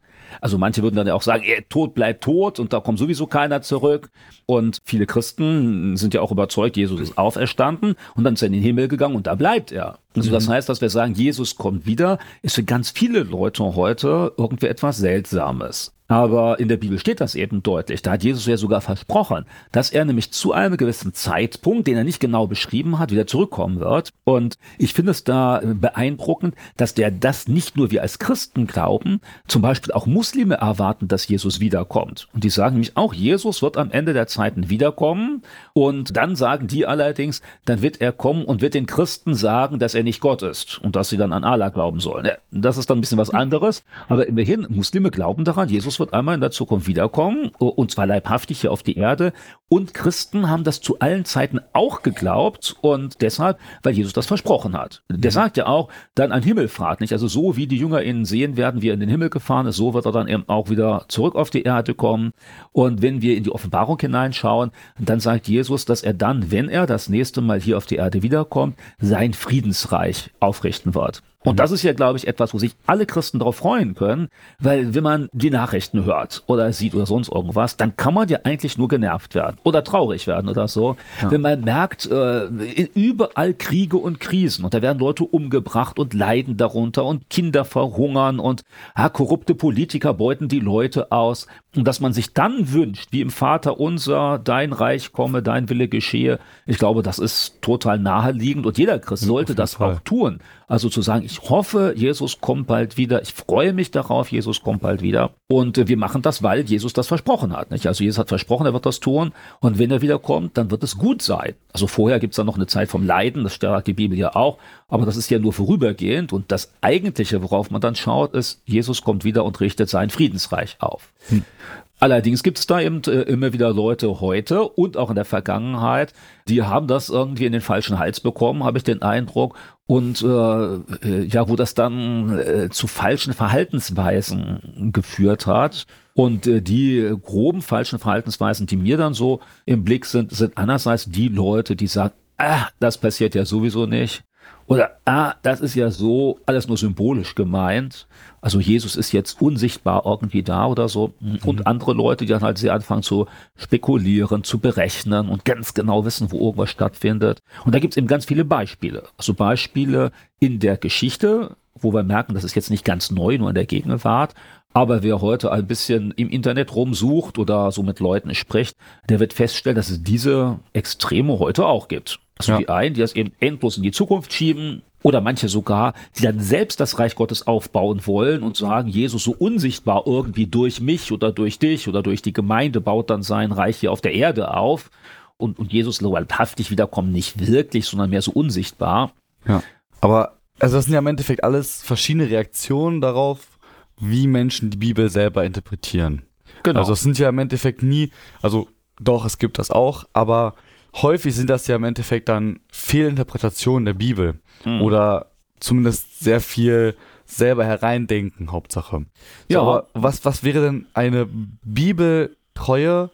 Also manche würden dann ja auch sagen, ey, tot bleibt tot und da kommt sowieso keiner zurück. Und viele Christen sind ja auch überzeugt, Jesus ist auferstanden und dann ist er in den Himmel gegangen und da bleibt er. Also das heißt, dass wir sagen, Jesus kommt wieder, ist für ganz viele Leute heute irgendwie etwas Seltsames. Aber in der Bibel steht das eben deutlich. Da hat Jesus ja sogar versprochen, dass er nämlich zu einem gewissen Zeitpunkt, den er nicht genau beschrieben hat, wieder zurückkommen wird. Und ich finde es da beeindruckend, dass der das nicht nur wir als Christen glauben, zum Beispiel auch Muslime erwarten, dass Jesus wiederkommt. Und die sagen nämlich auch, Jesus wird am Ende der Zeiten wiederkommen. Und dann sagen die allerdings, dann wird er kommen und wird den Christen sagen, dass er nicht Gott ist und dass sie dann an Allah glauben sollen. Das ist dann ein bisschen was anderes. Aber immerhin, Muslime glauben daran, Jesus wird einmal in der Zukunft wiederkommen und zwar leibhaftig hier auf die Erde. Und Christen haben das zu allen Zeiten auch geglaubt und deshalb, weil Jesus das versprochen hat. Der sagt ja auch, dann ein Himmelfahrt, nicht? Also so wie die Jünger ihn sehen werden, wie er in den Himmel gefahren ist, so wird er dann eben auch wieder zurück auf die Erde kommen. Und wenn wir in die Offenbarung hineinschauen, dann sagt Jesus, dass er dann, wenn er das nächste Mal hier auf die Erde wiederkommt, sein Friedensreich aufrichten wird. Und das ist ja, glaube ich, etwas, wo sich alle Christen darauf freuen können, weil wenn man die Nachrichten hört oder sieht oder sonst irgendwas, dann kann man ja eigentlich nur genervt werden oder traurig werden oder so, ja. wenn man merkt, äh, überall Kriege und Krisen und da werden Leute umgebracht und leiden darunter und Kinder verhungern und ja, korrupte Politiker beuten die Leute aus und dass man sich dann wünscht, wie im Vater unser, dein Reich komme, dein Wille geschehe, ich glaube, das ist total naheliegend und jeder Christ sollte das auch tun. Also zu sagen, ich hoffe, Jesus kommt bald wieder. Ich freue mich darauf, Jesus kommt bald wieder. Und äh, wir machen das, weil Jesus das versprochen hat. Nicht? Also Jesus hat versprochen, er wird das tun. Und wenn er wiederkommt, dann wird es gut sein. Also vorher gibt es dann noch eine Zeit vom Leiden, das sagt die Bibel ja auch. Aber das ist ja nur vorübergehend. Und das Eigentliche, worauf man dann schaut, ist, Jesus kommt wieder und richtet sein Friedensreich auf. Hm. Allerdings gibt es da eben äh, immer wieder Leute heute und auch in der Vergangenheit, die haben das irgendwie in den falschen Hals bekommen, habe ich den Eindruck, und äh, äh, ja, wo das dann äh, zu falschen Verhaltensweisen geführt hat. Und äh, die groben falschen Verhaltensweisen, die mir dann so im Blick sind, sind einerseits die Leute, die sagen, ah, das passiert ja sowieso nicht. Oder, ah, das ist ja so alles nur symbolisch gemeint. Also Jesus ist jetzt unsichtbar irgendwie da oder so. Und mhm. andere Leute, die dann halt sehr anfangen zu spekulieren, zu berechnen und ganz genau wissen, wo irgendwas stattfindet. Und da gibt es eben ganz viele Beispiele. Also Beispiele in der Geschichte, wo wir merken, das ist jetzt nicht ganz neu, nur in der Gegenwart. Aber wer heute ein bisschen im Internet rumsucht oder so mit Leuten spricht, der wird feststellen, dass es diese Extreme heute auch gibt. Also ja. die einen, die das eben endlos in die Zukunft schieben, oder manche sogar, die dann selbst das Reich Gottes aufbauen wollen und sagen, Jesus so unsichtbar irgendwie durch mich oder durch dich oder durch die Gemeinde baut dann sein Reich hier auf der Erde auf. Und, und Jesus leibhaftig wiederkommen nicht wirklich, sondern mehr so unsichtbar. Ja. Aber also das sind ja im Endeffekt alles verschiedene Reaktionen darauf, wie Menschen die Bibel selber interpretieren. Genau. Also es sind ja im Endeffekt nie, also doch, es gibt das auch, aber häufig sind das ja im Endeffekt dann Fehlinterpretationen der Bibel mhm. oder zumindest sehr viel selber hereindenken, Hauptsache. Ja. So, aber was, was wäre denn eine bibeltreue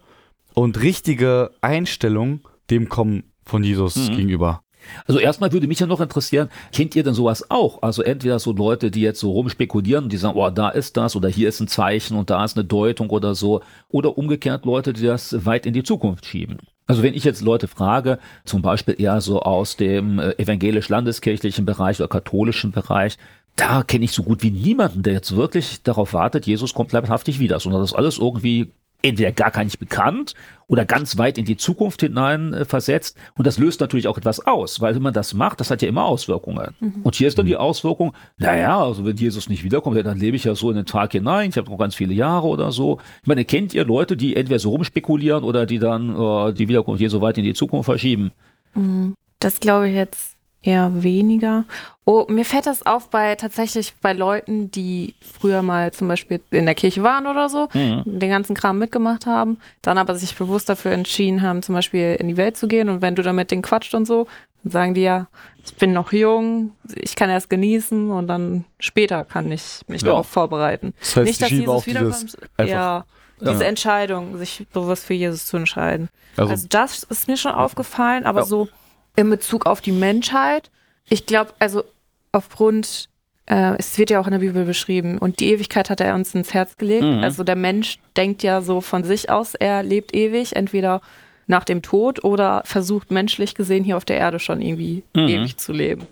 und richtige Einstellung dem Kommen von Jesus mhm. gegenüber? Also erstmal würde mich ja noch interessieren, kennt ihr denn sowas auch? Also entweder so Leute, die jetzt so rumspekulieren, die sagen, oh, da ist das oder hier ist ein Zeichen und da ist eine Deutung oder so. Oder umgekehrt Leute, die das weit in die Zukunft schieben. Also wenn ich jetzt Leute frage, zum Beispiel eher so aus dem äh, evangelisch-landeskirchlichen Bereich oder katholischen Bereich, da kenne ich so gut wie niemanden, der jetzt wirklich darauf wartet, Jesus kommt leibhaftig wieder, sondern das ist alles irgendwie entweder gar gar nicht bekannt oder ganz weit in die Zukunft hinein äh, versetzt. Und das löst natürlich auch etwas aus, weil wenn man das macht, das hat ja immer Auswirkungen. Mhm. Und hier ist dann die Auswirkung, naja, also wenn Jesus nicht wiederkommt, dann lebe ich ja so in den Tag hinein, ich habe noch ganz viele Jahre oder so. Ich meine, kennt ihr Leute, die entweder so rumspekulieren oder die dann äh, die Wiederkunft hier so weit in die Zukunft verschieben? Mhm. Das glaube ich jetzt eher weniger. Oh, mir fällt das auf bei tatsächlich bei Leuten, die früher mal zum Beispiel in der Kirche waren oder so, Mhm. den ganzen Kram mitgemacht haben, dann aber sich bewusst dafür entschieden haben, zum Beispiel in die Welt zu gehen. Und wenn du damit den quatscht und so, dann sagen die ja, ich bin noch jung, ich kann erst genießen und dann später kann ich mich Ja. darauf vorbereiten. Das heißt, Nicht, dass Jesus wiederkommt. Ja, diese Ja. Entscheidung, sich bewusst für Jesus zu entscheiden. Also, Also das ist mir schon aufgefallen, aber Ja. so in Bezug auf die Menschheit, ich glaube, also aufgrund, äh, es wird ja auch in der Bibel beschrieben und die Ewigkeit hat er uns ins Herz gelegt. Mhm. Also der Mensch denkt ja so von sich aus, er lebt ewig, entweder nach dem Tod oder versucht menschlich gesehen hier auf der Erde schon irgendwie Mhm. ewig zu leben.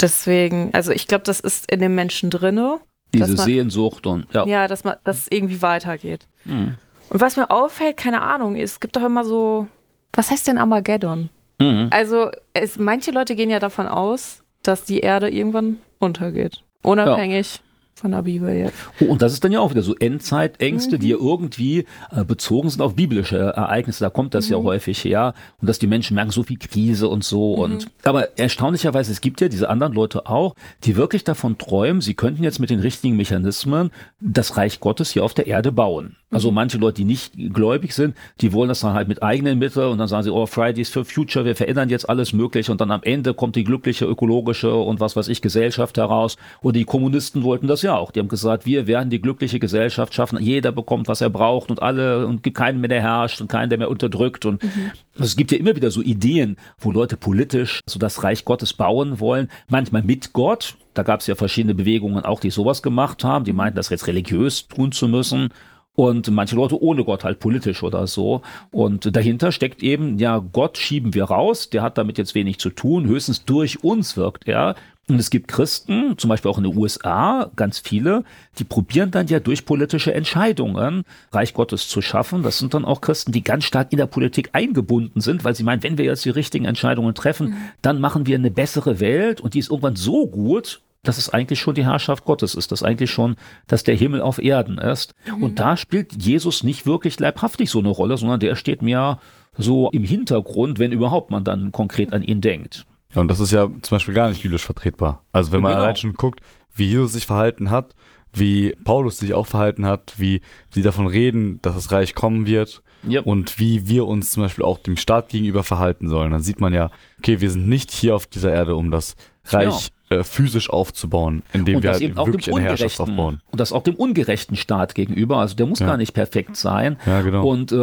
Deswegen, also ich glaube, das ist in dem Menschen drinne, Diese man- Sehnsucht und ja. ja, dass man, dass es irgendwie weitergeht. Mhm. Und was mir auffällt, keine Ahnung, es gibt doch immer so, was heißt denn Armageddon? Mhm. Also es, manche Leute gehen ja davon aus, dass die Erde irgendwann untergeht. Unabhängig von der Bibel jetzt. Oh, und das ist dann ja auch wieder so Endzeitängste, Mhm. die ja irgendwie äh, bezogen sind auf biblische Ereignisse. Da kommt das ja Mhm. häufig her. Und dass die Menschen merken, so viel Krise und so. Und, aber erstaunlicherweise, es gibt ja diese anderen Leute auch, die wirklich davon träumen, sie könnten jetzt mit den richtigen Mechanismen das Reich Gottes hier auf der Erde bauen. Also manche Leute, die nicht gläubig sind, die wollen das dann halt mit eigenen Mitteln und dann sagen sie, oh, Fridays for Future, wir verändern jetzt alles Mögliche und dann am Ende kommt die glückliche ökologische und was weiß ich Gesellschaft heraus. Und die Kommunisten wollten das ja auch. Die haben gesagt, wir werden die glückliche Gesellschaft schaffen, jeder bekommt, was er braucht und alle und gibt keinen mehr, der herrscht und keinen, der mehr unterdrückt. Und es gibt ja immer wieder so Ideen, wo Leute politisch so das Reich Gottes bauen wollen, manchmal mit Gott. Da gab es ja verschiedene Bewegungen auch, die sowas gemacht haben. Die meinten, das jetzt religiös tun zu müssen. Und manche Leute ohne Gott halt politisch oder so. Und dahinter steckt eben, ja, Gott schieben wir raus, der hat damit jetzt wenig zu tun, höchstens durch uns wirkt er. Und es gibt Christen, zum Beispiel auch in den USA, ganz viele, die probieren dann ja durch politische Entscheidungen Reich Gottes zu schaffen. Das sind dann auch Christen, die ganz stark in der Politik eingebunden sind, weil sie meinen, wenn wir jetzt die richtigen Entscheidungen treffen, dann machen wir eine bessere Welt und die ist irgendwann so gut, dass es eigentlich schon die Herrschaft Gottes ist, dass eigentlich schon, dass der Himmel auf Erden ist. Und da spielt Jesus nicht wirklich leibhaftig so eine Rolle, sondern der steht mehr so im Hintergrund, wenn überhaupt man dann konkret an ihn denkt. Ja, und das ist ja zum Beispiel gar nicht biblisch vertretbar. Also wenn man Genau. allein schon guckt, wie Jesus sich verhalten hat, wie Paulus sich auch verhalten hat, wie sie davon reden, dass das Reich kommen wird Ja. und wie wir uns zum Beispiel auch dem Staat gegenüber verhalten sollen, dann sieht man ja, okay, wir sind nicht hier auf dieser Erde, um das Reich äh, physisch aufzubauen, indem und wir das halt eben auch wirklich dem eine Herrschaft aufbauen. und das auch dem ungerechten Staat gegenüber. Also der muss Ja. gar nicht perfekt sein. Ja, genau. Und äh,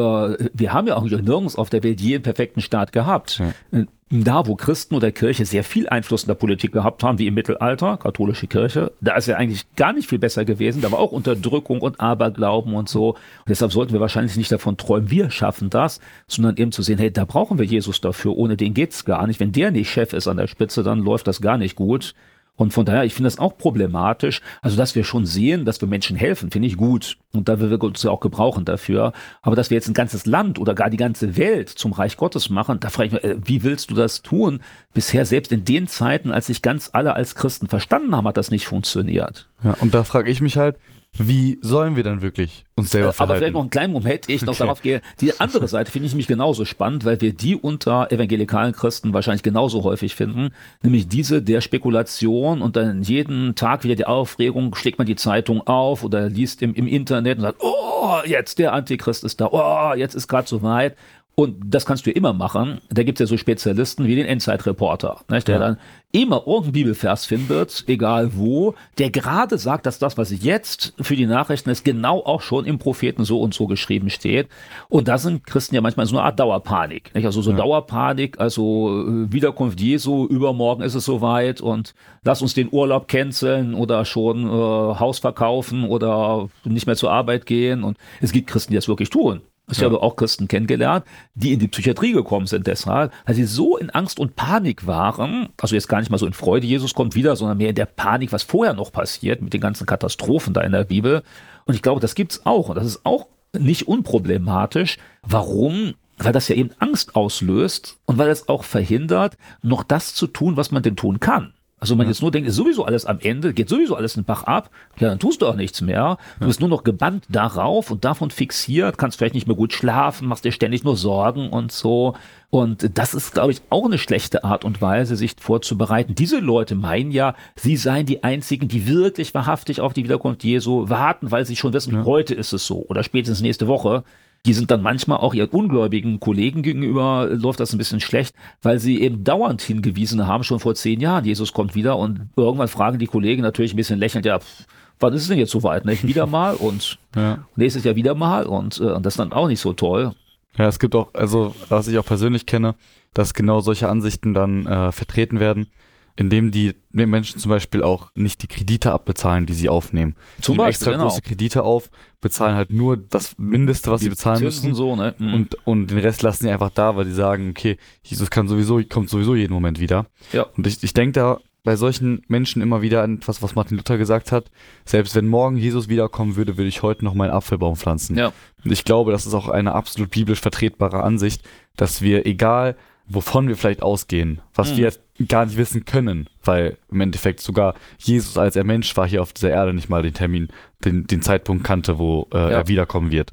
wir haben ja auch nirgends auf der Welt je einen perfekten Staat gehabt. Äh, Da, wo Christen oder Kirche sehr viel Einfluss in der Politik gehabt haben, wie im Mittelalter, katholische Kirche, da ist ja eigentlich gar nicht viel besser gewesen. Da war auch Unterdrückung und Aberglauben und so. Und deshalb sollten wir wahrscheinlich nicht davon träumen, wir schaffen das, sondern eben zu sehen, hey, da brauchen wir Jesus dafür. Ohne den geht's gar nicht. Wenn der nicht Chef ist an der Spitze, dann läuft das gar nicht gut. Und von daher, ich finde das auch problematisch. Also, dass wir schon sehen, dass wir Menschen helfen, finde ich gut. Und da wir uns ja auch gebrauchen dafür. Aber dass wir jetzt ein ganzes Land oder gar die ganze Welt zum Reich Gottes machen, da frage ich mich, äh, wie willst du das tun? Bisher, selbst in den Zeiten, als sich ganz alle als Christen verstanden haben, hat das nicht funktioniert. Ja, und da frage ich mich halt, wie sollen wir dann wirklich uns selber Aber verhalten? vielleicht noch einen kleinen Moment, ehe ich noch Okay. darauf gehe. Die andere Seite finde ich nämlich genauso spannend, weil wir die unter evangelikalen Christen wahrscheinlich genauso häufig finden, nämlich diese der Spekulation und dann jeden Tag wieder die Aufregung, schlägt man die Zeitung auf oder liest im, im Internet und sagt, oh, jetzt der Antichrist ist da, oh, jetzt ist gerade soweit. Und das kannst du immer machen. Da gibt es ja so Spezialisten wie den Endzeitreporter, nicht? der Ja. dann immer irgendeinen Bibelvers findet, egal wo, der gerade sagt, dass das, was jetzt für die Nachrichten ist, genau auch schon im Propheten so und so geschrieben steht. Und da sind Christen ja manchmal so eine Art Dauerpanik. Nicht? Also so Dauerpanik, also äh, Wiederkunft Jesu, übermorgen ist es soweit und lass uns den Urlaub canceln oder schon äh, Haus verkaufen oder nicht mehr zur Arbeit gehen. Und es gibt Christen, die das wirklich tun. Ich habe auch Christen kennengelernt, die in die Psychiatrie gekommen sind deshalb, weil sie so in Angst und Panik waren, also jetzt gar nicht mal so in Freude, Jesus kommt wieder, sondern mehr in der Panik, was vorher noch passiert mit den ganzen Katastrophen da in der Bibel. Und ich glaube, das gibt's auch und das ist auch nicht unproblematisch. Warum? Weil das ja eben Angst auslöst und weil es auch verhindert, noch das zu tun, was man denn tun kann. Also man jetzt nur denkt, ist sowieso alles am Ende, geht sowieso alles den Bach ab, ja, dann tust du auch nichts mehr. Du bist nur noch gebannt darauf und davon fixiert, kannst vielleicht nicht mehr gut schlafen, machst dir ständig nur Sorgen und so. Und das ist, glaube ich, auch eine schlechte Art und Weise, sich vorzubereiten. Diese Leute meinen ja, sie seien die einzigen, die wirklich wahrhaftig auf die Wiederkunft Jesu warten, weil sie schon wissen, heute ist es so oder spätestens nächste Woche die sind dann manchmal auch ihren ungläubigen Kollegen gegenüber, läuft das ein bisschen schlecht, weil sie eben dauernd hingewiesen haben, schon vor zehn Jahren, Jesus kommt wieder und irgendwann fragen die Kollegen natürlich ein bisschen lächelnd, ja, pff, wann ist es denn jetzt soweit? Ne? Wieder mal und Ja. nächstes Jahr wieder mal und, äh, und das ist dann auch nicht so toll. Ja, es gibt auch, also was ich auch persönlich kenne, dass genau solche Ansichten dann äh, vertreten werden, indem die Menschen zum Beispiel auch nicht die Kredite abbezahlen, die sie aufnehmen. Zum Die Beispiel, extra genau. große Kredite auf, bezahlen halt nur das Mindeste, was sie bezahlen Zinsen müssen. so, ne? Mhm. Und, und den Rest lassen sie einfach da, weil die sagen, okay, Jesus kann sowieso, kommt sowieso jeden Moment wieder. Ja. Und ich, ich denke da bei solchen Menschen immer wieder an etwas, was Martin Luther gesagt hat. Selbst wenn morgen Jesus wiederkommen würde, würde ich heute noch meinen Apfelbaum pflanzen. ja. Und ich glaube, das ist auch eine absolut biblisch vertretbare Ansicht, dass wir, egal wovon wir vielleicht ausgehen, was Mhm. wir jetzt gar nicht wissen können, weil im Endeffekt sogar Jesus, als er Mensch war hier auf dieser Erde, nicht mal den Termin, den, den Zeitpunkt kannte, wo äh, Ja. er wiederkommen wird,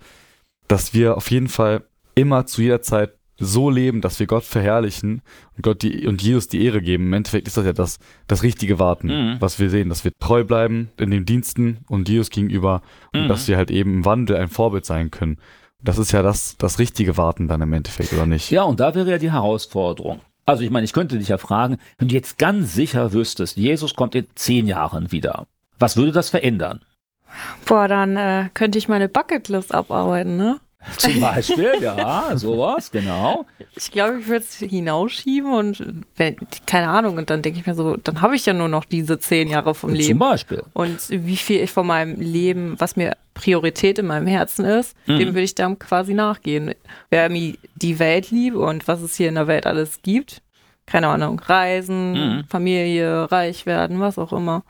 dass wir auf jeden Fall immer zu jeder Zeit so leben, dass wir Gott verherrlichen und Gott die, und Jesus die Ehre geben. Im Endeffekt ist das ja das, das richtige Warten, Mhm. was wir sehen, dass wir treu bleiben in den Diensten und Jesus gegenüber und Mhm. dass wir halt eben im Wandel ein Vorbild sein können. Das ist ja das, das richtige Warten dann im Endeffekt, oder nicht? Ja, und da wäre ja die Herausforderung. Also ich meine, ich könnte dich ja fragen, wenn du jetzt ganz sicher wüsstest, Jesus kommt in zehn Jahren wieder, was würde das verändern? Boah, dann äh, könnte ich meine Bucketlist abarbeiten, ne? Zum Beispiel, ja, sowas, genau. Ich glaube, ich würde es hinausschieben und wenn, keine Ahnung, und dann denke ich mir so, dann habe ich ja nur noch diese zehn Jahre vom Zum Leben. Beispiel. Und wie viel ich von meinem Leben, was mir Priorität in meinem Herzen ist, Mhm. dem würde ich dann quasi nachgehen. Wer mir die Welt liebt und was es hier in der Welt alles gibt, keine Ahnung, Reisen, Mhm. Familie, reich werden, was auch immer.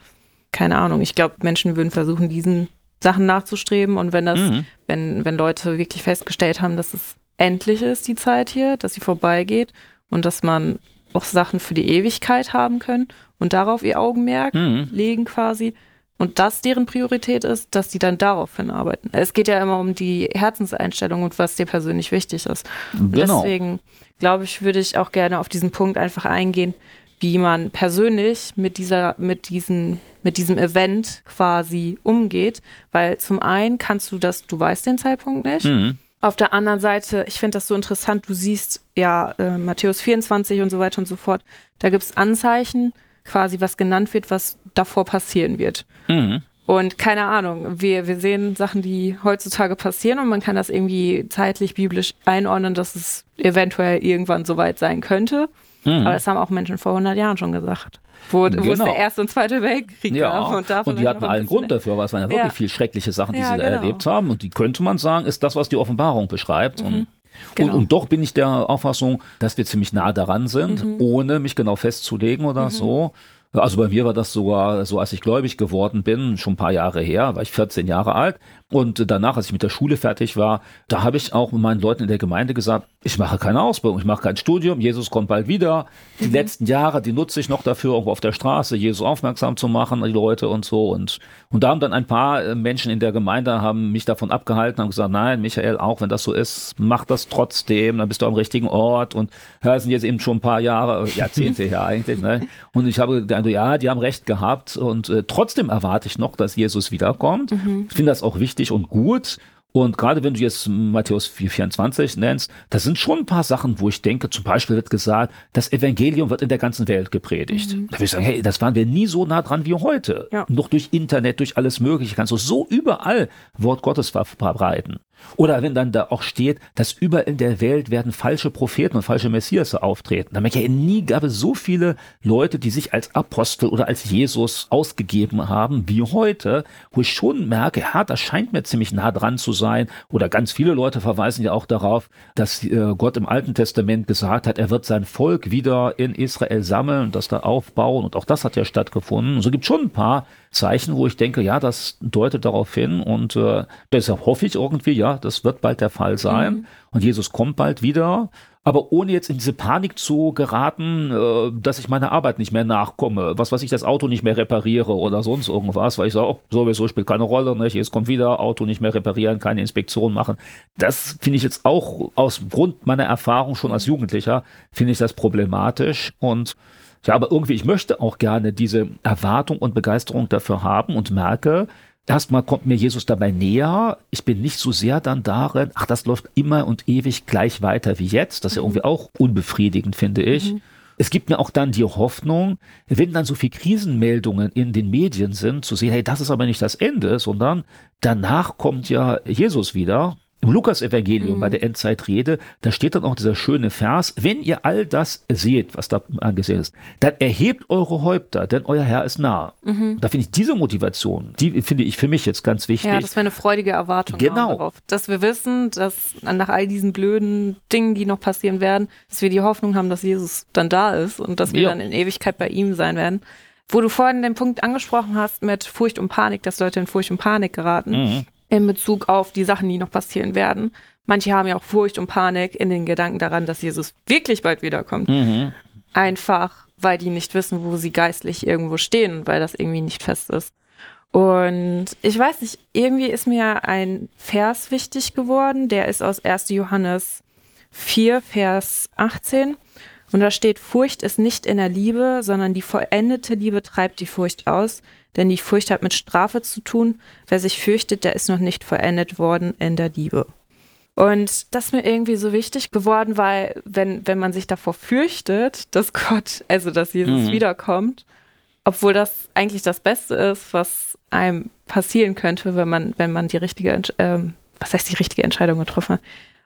Keine Ahnung. Ich glaube, Menschen würden versuchen, diesen Sachen nachzustreben und wenn das, Mhm. wenn, wenn Leute wirklich festgestellt haben, dass es endlich ist, die Zeit hier, dass sie vorbeigeht und dass man auch Sachen für die Ewigkeit haben können und darauf ihr Augenmerk Mhm. legen quasi und das deren Priorität ist, dass die dann darauf hinarbeiten. Es geht ja immer um die Herzenseinstellung und was dir persönlich wichtig ist. Und Genau. Deswegen glaube ich, würde ich auch gerne auf diesen Punkt einfach eingehen, wie man persönlich mit dieser, mit diesen, mit diesem Event quasi umgeht, weil zum einen kannst du das, du weißt den Zeitpunkt nicht. Mhm. Auf der anderen Seite, ich finde das so interessant, du siehst ja äh, Matthäus 24 und so weiter und so fort, da gibt es Anzeichen, quasi was genannt wird, was davor passieren wird. Mhm. Und keine Ahnung, wir, wir sehen Sachen, die heutzutage passieren und man kann das irgendwie zeitlich, biblisch einordnen, dass es eventuell irgendwann soweit sein könnte. Mhm. Aber das haben auch Menschen vor 100 Jahren schon gesagt. Wo, wo es Genau. der Erste und Zweite Weltkrieg Ja, gab. Und, da und die hatten allen Grund dafür, weil es waren ja wirklich Ja. viel schreckliche Sachen, die Ja, sie da genau. erlebt haben. Und die könnte man sagen, ist das, was die Offenbarung beschreibt. Und, genau. und, und doch bin ich der Auffassung, dass wir ziemlich nah daran sind, Mhm. ohne mich genau festzulegen oder so. Also bei mir war das sogar so, als ich gläubig geworden bin, schon ein paar Jahre her, war ich 14 Jahre alt. Und danach, als ich mit der Schule fertig war, da habe ich auch meinen Leuten in der Gemeinde gesagt, ich mache keine Ausbildung, ich mache kein Studium, Jesus kommt bald wieder. Die Mhm. letzten Jahre, die nutze ich noch dafür, irgendwo auf der Straße Jesus aufmerksam zu machen, die Leute und so. Und, und da haben dann ein paar äh, Menschen in der Gemeinde haben mich davon abgehalten, haben gesagt, nein, Michael, auch wenn das so ist, mach das trotzdem, dann bist du am richtigen Ort. Und ja, das sind jetzt eben schon ein paar Jahre, äh, Jahrzehnte her eigentlich. Ne? Und ich habe gedacht, ja, die haben recht gehabt. Und äh, trotzdem erwarte ich noch, dass Jesus wiederkommt. Ich finde das auch wichtig und gut. Und gerade wenn du jetzt Matthäus 4,24 nennst, das sind schon ein paar Sachen, wo ich denke, zum Beispiel wird gesagt, das Evangelium wird in der ganzen Welt gepredigt. Da würde ich sagen, hey, das waren wir nie so nah dran wie heute. Ja. Noch durch Internet, durch alles Mögliche, kannst du so überall Wort Gottes ver- verbreiten. Oder wenn dann da auch steht, dass überall in der Welt werden falsche Propheten und falsche Messias auftreten. Da merke ich ja, nie gab es so viele Leute, die sich als Apostel oder als Jesus ausgegeben haben wie heute, wo ich schon merke, ja, das scheint mir ziemlich nah dran zu sein. Oder ganz viele Leute verweisen ja auch darauf, dass äh, Gott im Alten Testament gesagt hat, er wird sein Volk wieder in Israel sammeln und das da aufbauen. Und auch das hat ja stattgefunden. Und so gibt es schon ein paar Zeichen, wo ich denke, ja, das deutet darauf hin. Und äh, deshalb hoffe ich irgendwie, ja, das wird bald der Fall sein. Und Jesus kommt bald wieder. aber ohne jetzt in diese Panik zu geraten, äh, dass ich meiner Arbeit nicht mehr nachkomme, was weiß ich, das Auto nicht mehr repariere oder sonst irgendwas, weil ich sage, oh, sowieso spielt keine Rolle, nicht? jetzt kommt wieder, Auto nicht mehr reparieren, keine Inspektion machen. Das finde ich jetzt auch aus Grund meiner Erfahrung schon als Jugendlicher, finde ich das problematisch und ja, aber irgendwie, ich möchte auch gerne diese Erwartung und Begeisterung dafür haben und merke, erstmal kommt mir Jesus dabei näher. Ich bin nicht so sehr dann darin, ach, das läuft immer und ewig gleich weiter wie jetzt. Das ist ja irgendwie auch unbefriedigend, finde ich. Mhm. Es gibt mir auch dann die Hoffnung, wenn dann so viele Krisenmeldungen in den Medien sind, zu sehen, hey, das ist aber nicht das Ende, sondern danach kommt ja Jesus wieder im Lukas-Evangelium mhm. bei der Endzeitrede, da steht dann auch dieser schöne Vers, wenn ihr all das seht, was da angesehen ist, dann erhebt eure Häupter, denn euer Herr ist nah. Mhm. Da finde ich diese Motivation, die finde ich für mich jetzt ganz wichtig. Ja, das wäre eine freudige Erwartung genau. darauf. Dass wir wissen, dass nach all diesen blöden Dingen, die noch passieren werden, dass wir die Hoffnung haben, dass Jesus dann da ist und dass wir ja. dann in Ewigkeit bei ihm sein werden. Wo du vorhin den Punkt angesprochen hast mit Furcht und Panik, dass Leute in Furcht und Panik geraten. Mhm in Bezug auf die Sachen, die noch passieren werden. Manche haben ja auch Furcht und Panik in den Gedanken daran, dass Jesus wirklich bald wiederkommt. Mhm. Einfach, weil die nicht wissen, wo sie geistlich irgendwo stehen, weil das irgendwie nicht fest ist. Und ich weiß nicht, irgendwie ist mir ein Vers wichtig geworden, der ist aus 1. Johannes 4, Vers 18. Und da steht, Furcht ist nicht in der Liebe, sondern die vollendete Liebe treibt die Furcht aus, denn die Furcht hat mit Strafe zu tun. Wer sich fürchtet, der ist noch nicht vollendet worden in der Liebe. Und das ist mir irgendwie so wichtig geworden, weil wenn, wenn man sich davor fürchtet, dass Gott, also dass Jesus mhm. wiederkommt, obwohl das eigentlich das Beste ist, was einem passieren könnte, wenn man, wenn man die richtige, ähm, was heißt die richtige Entscheidung getroffen hat.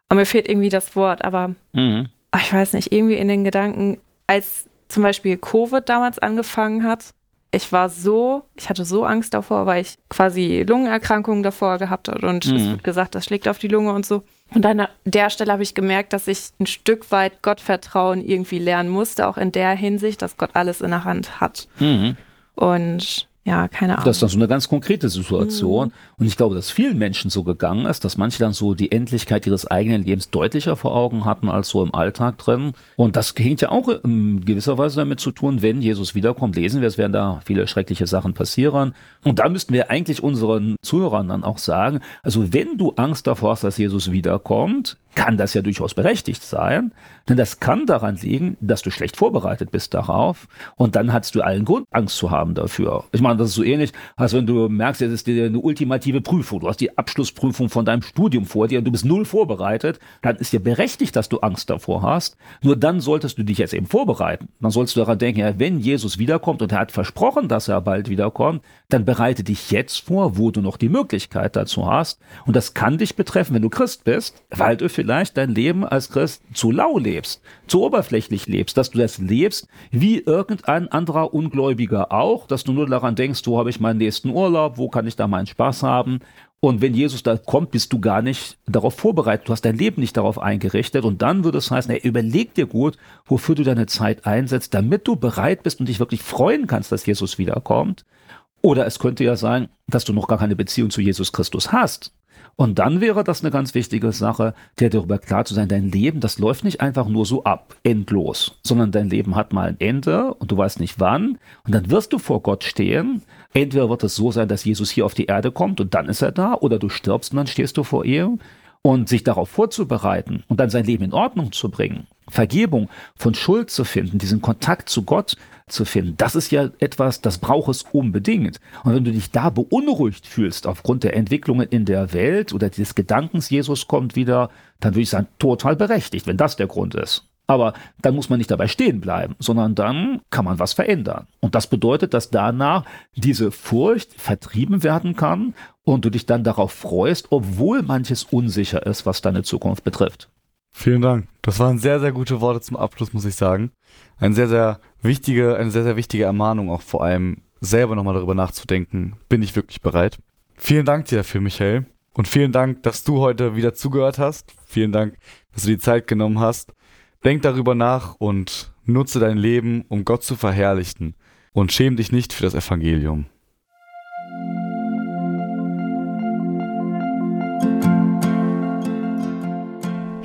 Aber mir fehlt irgendwie das Wort, aber mhm. Ich weiß nicht, irgendwie in den Gedanken, als zum Beispiel Covid damals angefangen hat, ich war so, ich hatte so Angst davor, weil ich quasi Lungenerkrankungen davor gehabt habe und mhm. es wird gesagt, das schlägt auf die Lunge und so. Und an der Stelle habe ich gemerkt, dass ich ein Stück weit Gottvertrauen irgendwie lernen musste, auch in der Hinsicht, dass Gott alles in der Hand hat. Mhm. Und ja, keine Ahnung. Das ist dann so eine ganz konkrete Situation. Mhm. Und ich glaube, dass vielen Menschen so gegangen ist, dass manche dann so die Endlichkeit ihres eigenen Lebens deutlicher vor Augen hatten als so im Alltag drin. Und das hängt ja auch in gewisser Weise damit zu tun, wenn Jesus wiederkommt, lesen wir, es werden da viele schreckliche Sachen passieren. Und da müssten wir eigentlich unseren Zuhörern dann auch sagen, also wenn du Angst davor hast, dass Jesus wiederkommt, kann das ja durchaus berechtigt sein, denn das kann daran liegen, dass du schlecht vorbereitet bist darauf und dann hast du allen Grund, Angst zu haben dafür. Ich meine, das ist so ähnlich, als wenn du merkst, jetzt ist dir eine ultimative Prüfung, du hast die Abschlussprüfung von deinem Studium vor dir und du bist null vorbereitet, dann ist ja berechtigt, dass du Angst davor hast, nur dann solltest du dich jetzt eben vorbereiten. Dann sollst du daran denken, ja, wenn Jesus wiederkommt und er hat versprochen, dass er bald wiederkommt, dann bereite dich jetzt vor, wo du noch die Möglichkeit dazu hast und das kann dich betreffen, wenn du Christ bist, weil du für vielleicht dein Leben als Christ zu lau lebst, zu oberflächlich lebst, dass du das lebst wie irgendein anderer Ungläubiger auch, dass du nur daran denkst, wo habe ich meinen nächsten Urlaub, wo kann ich da meinen Spaß haben. Und wenn Jesus da kommt, bist du gar nicht darauf vorbereitet. Du hast dein Leben nicht darauf eingerichtet. Und dann würde es heißen, ey, überleg dir gut, wofür du deine Zeit einsetzt, damit du bereit bist und dich wirklich freuen kannst, dass Jesus wiederkommt. Oder es könnte ja sein, dass du noch gar keine Beziehung zu Jesus Christus hast. Und dann wäre das eine ganz wichtige Sache, dir darüber klar zu sein, dein Leben, das läuft nicht einfach nur so ab, endlos, sondern dein Leben hat mal ein Ende und du weißt nicht wann. Und dann wirst du vor Gott stehen. Entweder wird es so sein, dass Jesus hier auf die Erde kommt und dann ist er da, oder du stirbst und dann stehst du vor ihm. Und sich darauf vorzubereiten und dann sein Leben in Ordnung zu bringen, Vergebung von Schuld zu finden, diesen Kontakt zu Gott zu finden. Das ist ja etwas, das braucht es unbedingt. Und wenn du dich da beunruhigt fühlst aufgrund der Entwicklungen in der Welt oder des Gedankens, Jesus kommt wieder, dann würde ich sagen, total berechtigt, wenn das der Grund ist. Aber dann muss man nicht dabei stehen bleiben, sondern dann kann man was verändern. Und das bedeutet, dass danach diese Furcht vertrieben werden kann und du dich dann darauf freust, obwohl manches unsicher ist, was deine Zukunft betrifft. Vielen Dank. Das waren sehr, sehr gute Worte zum Abschluss, muss ich sagen. Ein sehr, sehr wichtige, eine sehr, sehr wichtige Ermahnung, auch vor allem selber nochmal darüber nachzudenken, bin ich wirklich bereit. Vielen Dank dir dafür, Michael. Und vielen Dank, dass du heute wieder zugehört hast. Vielen Dank, dass du die Zeit genommen hast. Denk darüber nach und nutze dein Leben, um Gott zu verherrlichen. Und schäm dich nicht für das Evangelium.